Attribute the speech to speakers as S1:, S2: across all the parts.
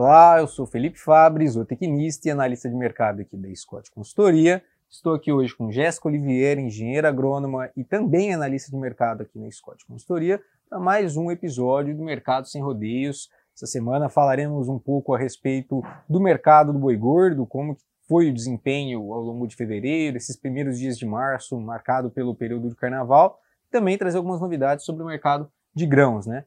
S1: Olá, eu sou Felipe Fabres, zootecnista e analista de mercado aqui da Scott Consultoria. Estou aqui hoje com Jéssica Oliveira, engenheira agrônoma e também analista de mercado aqui na Scott Consultoria, para mais um episódio do Mercado Sem Rodeios. Essa semana falaremos um pouco a respeito do mercado do boi gordo, como foi o desempenho ao longo de fevereiro, esses primeiros dias de março, marcado pelo período de carnaval, também trazer algumas novidades sobre o mercado de grãos, né?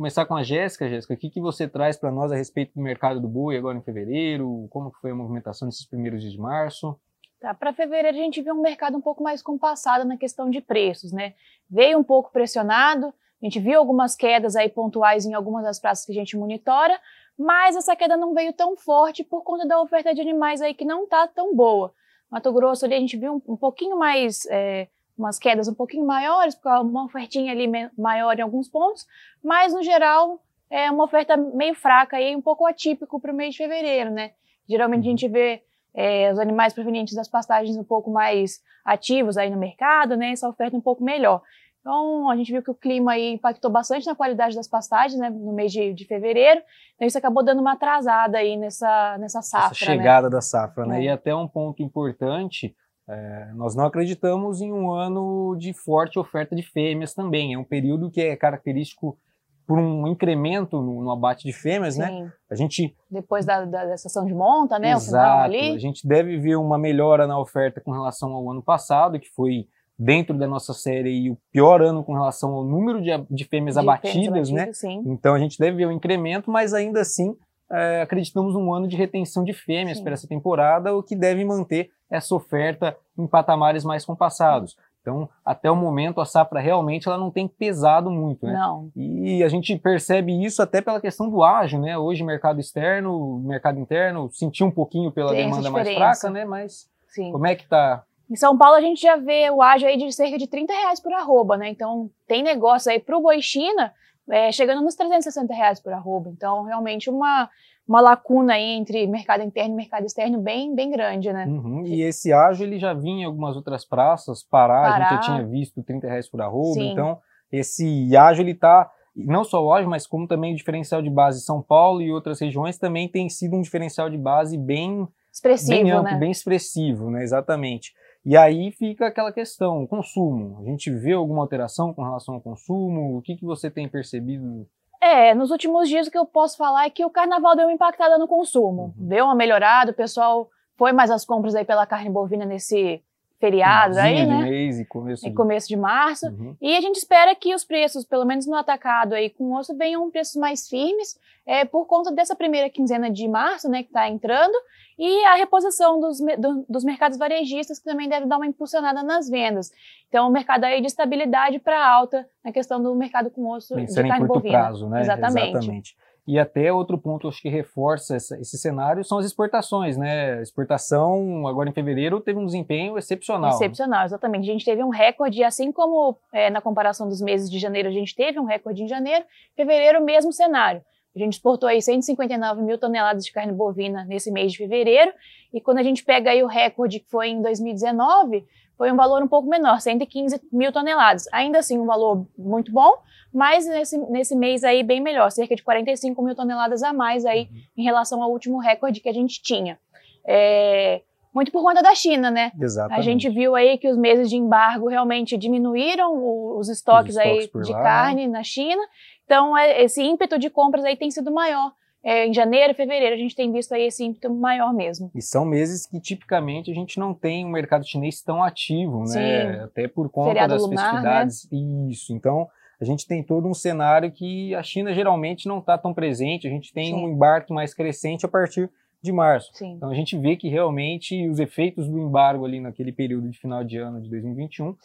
S1: Começar com a Jéssica. Jéssica, o que, que você traz para nós a respeito do mercado do boi agora em fevereiro? Como foi a movimentação desses primeiros dias de março?
S2: Tá, para fevereiro a gente viu um mercado um pouco mais compassado na questão de preços, né? Veio um pouco pressionado, a gente viu algumas quedas aí pontuais em algumas das praças que a gente monitora, mas essa queda não veio tão forte por conta da oferta de animais aí que não está tão boa. Mato Grosso ali a gente viu um, um pouquinho mais é, umas quedas um pouquinho maiores, uma ofertinha ali maior em alguns pontos, mas no geral é uma oferta meio fraca e um pouco atípico para o mês de fevereiro, né? Geralmente a gente vê é, os animais provenientes das pastagens um pouco mais ativos aí no mercado, né? Essa oferta um pouco melhor. Então, a gente viu que o clima aí impactou bastante na qualidade das pastagens, né, no mês de, de fevereiro. Então, isso acabou dando uma atrasada aí nessa, nessa safra.
S1: Essa chegada
S2: né?
S1: da safra, né? É. E até um ponto importante é, nós não acreditamos em um ano de forte oferta de fêmeas também. É um período que é característico por um incremento no, no abate de fêmeas, né? Sim. né?
S2: A gente depois da, da, da estação de monta, né?
S1: Exato. O final ali. A gente deve ver uma melhora na oferta com relação ao ano passado, que foi dentro da nossa série o pior ano com relação ao número de, de fêmeas de abatidas, fêmeas né? Sim. Então a gente deve ver um incremento, mas ainda assim é, acreditamos um ano de retenção de fêmeas para essa temporada, o que deve manter essa oferta em patamares mais compassados. Então, até o momento, a safra realmente ela não tem pesado muito, né?
S2: Não.
S1: E a gente percebe isso até pela questão do ágio, né? Hoje, mercado externo, mercado interno, sentiu um pouquinho pela tem demanda mais fraca, né? Mas Sim. como é que tá?
S2: Em São Paulo, a gente já vê o ágio aí de cerca de 30 reais por arroba, né? Então, tem negócio aí para o boi China é, chegando nos 360 reais por arroba. Então, realmente, uma, uma lacuna aí entre mercado interno e mercado externo bem, bem grande, né?
S1: Uhum. E esse ágio, ele já vinha em algumas outras praças, Pará, Pará. a gente já tinha visto 30 reais por arroba. Sim. Então, esse ágio, ele está não só o ágio, mas como também o diferencial de base São Paulo e outras regiões também tem sido um diferencial de base bem
S2: expressivo,
S1: bem
S2: amplo,
S1: né? bem expressivo, né? Exatamente. E aí fica aquela questão, consumo. A gente vê alguma alteração com relação ao consumo? O que, que você tem percebido?
S2: É, nos últimos dias o que eu posso falar é que o carnaval deu uma impactada no consumo. Uhum. Deu uma melhorada, o pessoal foi mais às compras aí pela carne bovina nesse feriado aí, né?
S1: mês e começo,
S2: de... começo de março. Uhum. E a gente espera que os preços, pelo menos no atacado aí com osso, venham preços mais firmes, é, por conta dessa primeira quinzena de março, né, que está entrando, e a reposição dos, do, dos mercados varejistas, que também deve dar uma impulsionada nas vendas. Então, o mercado aí de estabilidade para alta na questão do mercado com osso
S1: Pensando
S2: de carne
S1: em curto
S2: bovina.
S1: prazo, né?
S2: Exatamente.
S1: Exatamente. E até outro ponto acho que reforça essa, esse cenário são as exportações, né? Exportação agora em fevereiro teve um desempenho excepcional.
S2: Excepcional, exatamente. A gente teve um recorde, assim como é, na comparação dos meses de janeiro a gente teve um recorde em janeiro, fevereiro mesmo cenário. A gente exportou aí 159 mil toneladas de carne bovina nesse mês de fevereiro, e quando a gente pega aí o recorde que foi em 2019, foi um valor um pouco menor, 115 mil toneladas. Ainda assim, um valor muito bom, mas nesse, nesse mês aí bem melhor, cerca de 45 mil toneladas a mais aí uhum. em relação ao último recorde que a gente tinha. É, muito por conta da China, né?
S1: Exatamente.
S2: A gente viu aí que os meses de embargo realmente diminuíram os estoques, os estoques aí de lá. Carne na China. Então, é, esse ímpeto de compras aí tem sido maior. É, em janeiro, fevereiro, a gente tem visto aí esse ímpeto maior mesmo.
S1: E são meses que tipicamente a gente não tem um mercado chinês tão ativo, Sim. né? Até por conta Feriado das lunar, festividades. Né? Isso. Então, a gente tem todo um cenário que a China geralmente não está tão presente, a gente tem Sim. um embarque mais crescente a partir de março.
S2: Sim.
S1: Então a gente vê que realmente os efeitos do embargo ali naquele período de final de ano de 2021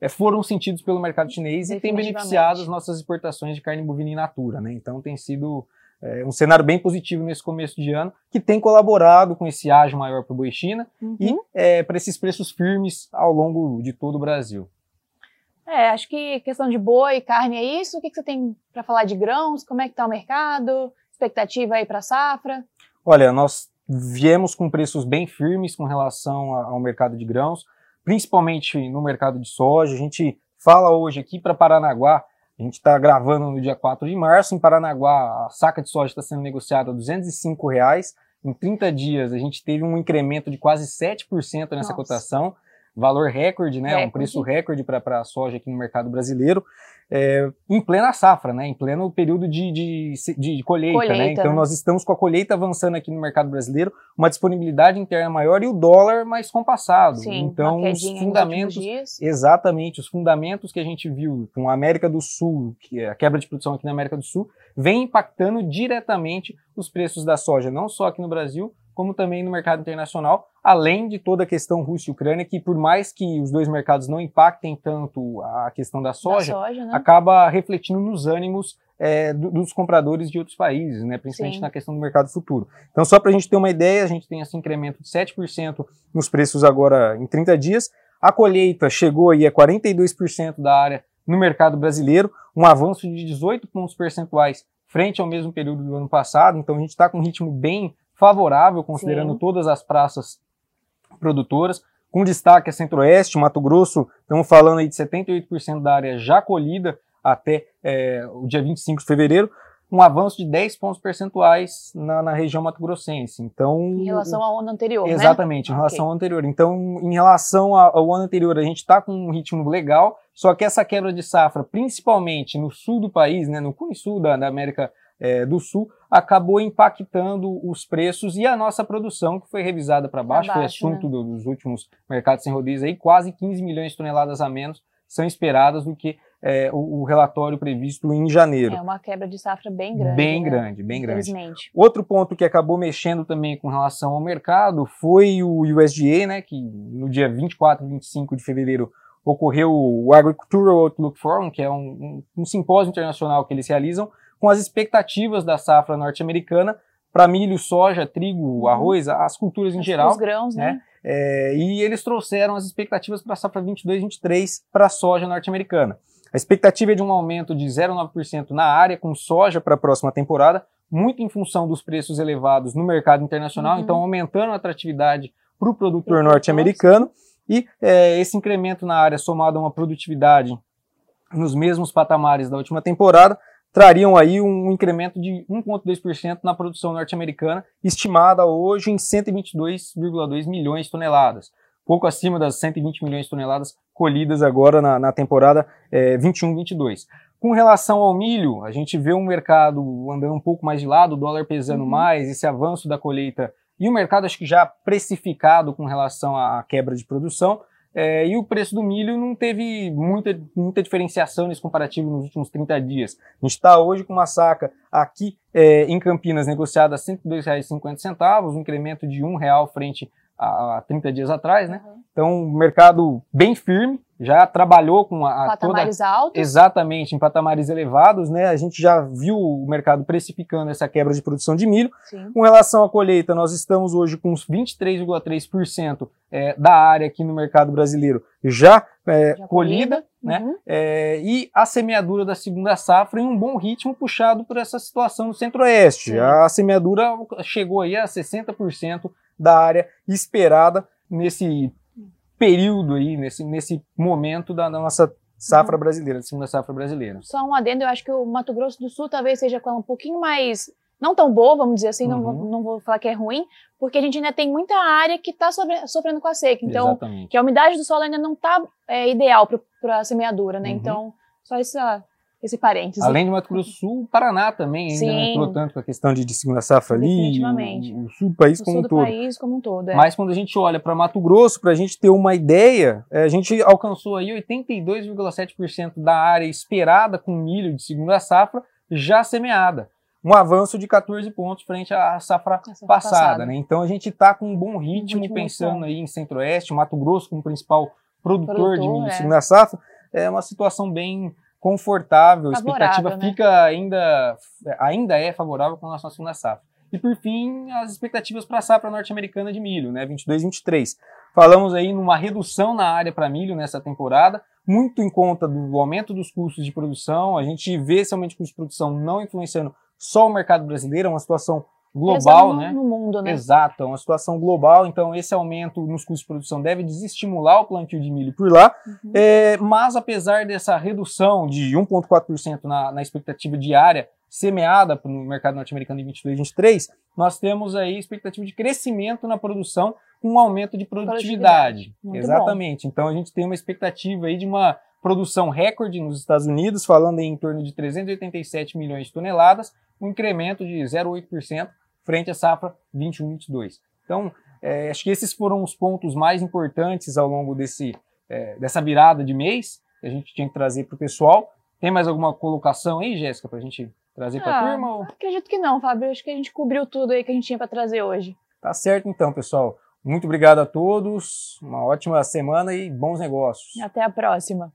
S1: é, foram sentidos pelo mercado chinês e tem beneficiado as nossas exportações de carne bovina in natura. Né? Então tem sido é, um cenário bem positivo nesse começo de ano, que tem colaborado com esse ágio maior para o boi China uhum. e é, para esses preços firmes ao longo de todo o Brasil.
S2: É, acho que questão de boi, carne é isso. O que, que você tem para falar de grãos? Como é que está o mercado? Expectativa aí para a safra?
S1: Olha, nós viemos com preços bem firmes com relação ao mercado de grãos, principalmente no mercado de soja. A gente fala hoje aqui para Paranaguá, a gente está gravando no dia 4 de março. Em Paranaguá, a saca de soja está sendo negociada a 205 reais. Em 30 dias, a gente teve um incremento de quase 7% nessa Nossa. cotação. Valor recorde, né? Recorde. Um preço recorde para a soja aqui no mercado brasileiro é, em plena safra, né, em pleno período de, de, de colheita, né? colheita, né? Então nós estamos com a colheita avançando aqui no mercado brasileiro, uma disponibilidade interna maior e o dólar mais compassado.
S2: Sim,
S1: então os fundamentos, exatamente, os fundamentos que a gente viu com a América do Sul, que é a quebra de produção aqui na América do Sul, vem impactando diretamente os preços da soja, não só aqui no Brasil, como também no mercado internacional, além de toda a questão Rússia e Ucrânia, que por mais que os dois mercados não impactem tanto a questão da soja, da soja né? acaba refletindo nos ânimos é, dos compradores de outros países, né, principalmente Sim. na questão do mercado futuro. Então, só para a gente ter uma ideia, a gente tem esse incremento de 7% nos preços agora em 30 dias. A colheita chegou aí a 42% da área no mercado brasileiro, um avanço de 18 pontos percentuais frente ao mesmo período do ano passado. Então, a gente está com um ritmo bem favorável, considerando Sim. todas as praças produtoras, com destaque a Centro-Oeste, Mato Grosso, estamos falando aí de 78% da área já colhida até é, o dia 25 de fevereiro, um avanço de 10 pontos percentuais na, na região mato-grossense. Então,
S2: em relação ao ano anterior,
S1: né? Exatamente,
S2: né?
S1: em relação okay. ao anterior. Então, em relação ao ano anterior, a gente está com um ritmo legal, só que essa quebra de safra, principalmente no sul do país, né, no cune sul da, da América é, do Sul, acabou impactando os preços e a nossa produção, que foi revisada para baixo, baixo, foi assunto né? dos últimos mercados sem rodízio aí, quase 15 milhões de toneladas a menos são esperadas do que é, o, o, relatório previsto em janeiro.
S2: É uma quebra de safra bem grande.
S1: Bem né? grande, bem grande. Outro ponto que acabou mexendo também com relação ao mercado foi o USDA, né, que no dia 24 e 25 de fevereiro ocorreu o Agricultural Outlook Forum, que é um, um, um simpósio internacional que eles realizam, com as expectativas da safra norte-americana para milho, soja, trigo, uhum. arroz, as culturas em
S2: as
S1: geral.
S2: Os grãos, né? né?
S1: É, e eles trouxeram as expectativas para a safra 22-23 para a soja norte-americana. A expectativa é de um aumento de 0,9% na área com soja para a próxima temporada, muito em função dos preços elevados no mercado internacional, uhum. então aumentando a atratividade para o produtor norte-americano. E é, esse incremento na área somado a uma produtividade nos mesmos patamares da última temporada trariam aí um incremento de 1,2% na produção norte-americana, estimada hoje em 122,2 milhões de toneladas, pouco acima das 120 milhões de toneladas colhidas agora na, na temporada é, 21-22. Com relação ao milho, a gente vê um mercado andando um pouco mais de lado, o dólar pesando uhum. mais, esse avanço da colheita e o mercado acho que já precificado com relação à quebra de produção, é, e o preço do milho não teve muita, muita diferenciação nesse comparativo nos últimos 30 dias. A gente está hoje com uma saca aqui é, em Campinas negociada a R$ 102,50, um incremento de R$ real frente a, a 30 dias atrás, né? Uhum. Então, mercado bem firme, já trabalhou com
S2: a, patamares toda, altos.
S1: Exatamente, em patamares elevados, né? A gente já viu o mercado precificando essa quebra de produção de milho. Sim. Com relação à colheita, nós estamos hoje com uns 23,3% é, da área aqui no mercado brasileiro já, é, já colhida, né? Uhum. É, e a semeadura da segunda safra em um bom ritmo puxado por essa situação no centro-oeste. A semeadura chegou aí a 60% da área esperada nesse período aí, nesse, nesse momento da, nossa safra uhum. brasileira, da segunda safra brasileira.
S2: Só um adendo, eu acho que o Mato Grosso do Sul talvez seja com um pouquinho mais, não tão boa, vamos dizer assim, uhum. não, não vou falar que é ruim, porque a gente ainda tem muita área que está sofrendo com a seca, então, Exatamente. que a umidade do solo ainda não está é, ideal para a semeadura, né, uhum. então, só essa esse parênteses.
S1: Além de Mato Grosso do Sul, o Paraná também ainda Sim. não entrou tanto com a questão de, de segunda safra ali. O, o, sul do país o como um todo.
S2: país como um todo, é.
S1: Mas quando a gente olha para Mato Grosso, para a gente ter uma ideia, é, a gente alcançou aí 82,7% da área esperada com milho de segunda safra já semeada. Um avanço de 14 pontos frente à safra, safra passada, passada, né? Então a gente está com um bom ritmo, um ritmo pensando aí em Centro-Oeste, Mato Grosso como principal produtor, produtor de milho de é. segunda safra. É uma situação bem confortável, a expectativa né? fica ainda, ainda é favorável com relação à segunda safra. E por fim, as expectativas para a safra norte-americana de milho, né, 22 23. Falamos aí numa redução na área para milho nessa temporada, muito em conta do aumento dos custos de produção. A gente vê esse aumento de custo de produção não influenciando só o mercado brasileiro, é uma situação global,
S2: no,
S1: né?
S2: No mundo, né?
S1: Exato, é uma situação global, então esse aumento nos custos de produção deve desestimular o plantio de milho por lá, uhum. é, mas apesar dessa redução de 1,4% na, na expectativa diária semeada no mercado norte-americano em 22 e 23, nós temos aí expectativa de crescimento na produção com um aumento de produtividade. produtividade. Exatamente. Bom. Então a gente tem uma expectativa aí de uma produção recorde nos Estados Unidos, falando em torno de 387 milhões de toneladas, um incremento de 0,8% frente à safra 21-22. Então, é, acho que esses foram os pontos mais importantes ao longo desse, é, dessa virada de mês que a gente tinha que trazer para o pessoal. Tem mais alguma colocação aí, Jéssica, para a gente trazer para a ah, turma? Ou...
S2: Acredito que não, Fábio. Acho que a gente cobriu tudo aí que a gente tinha para trazer hoje.
S1: Tá certo então, pessoal. Muito obrigado a todos. Uma ótima semana e bons negócios.
S2: Até a próxima.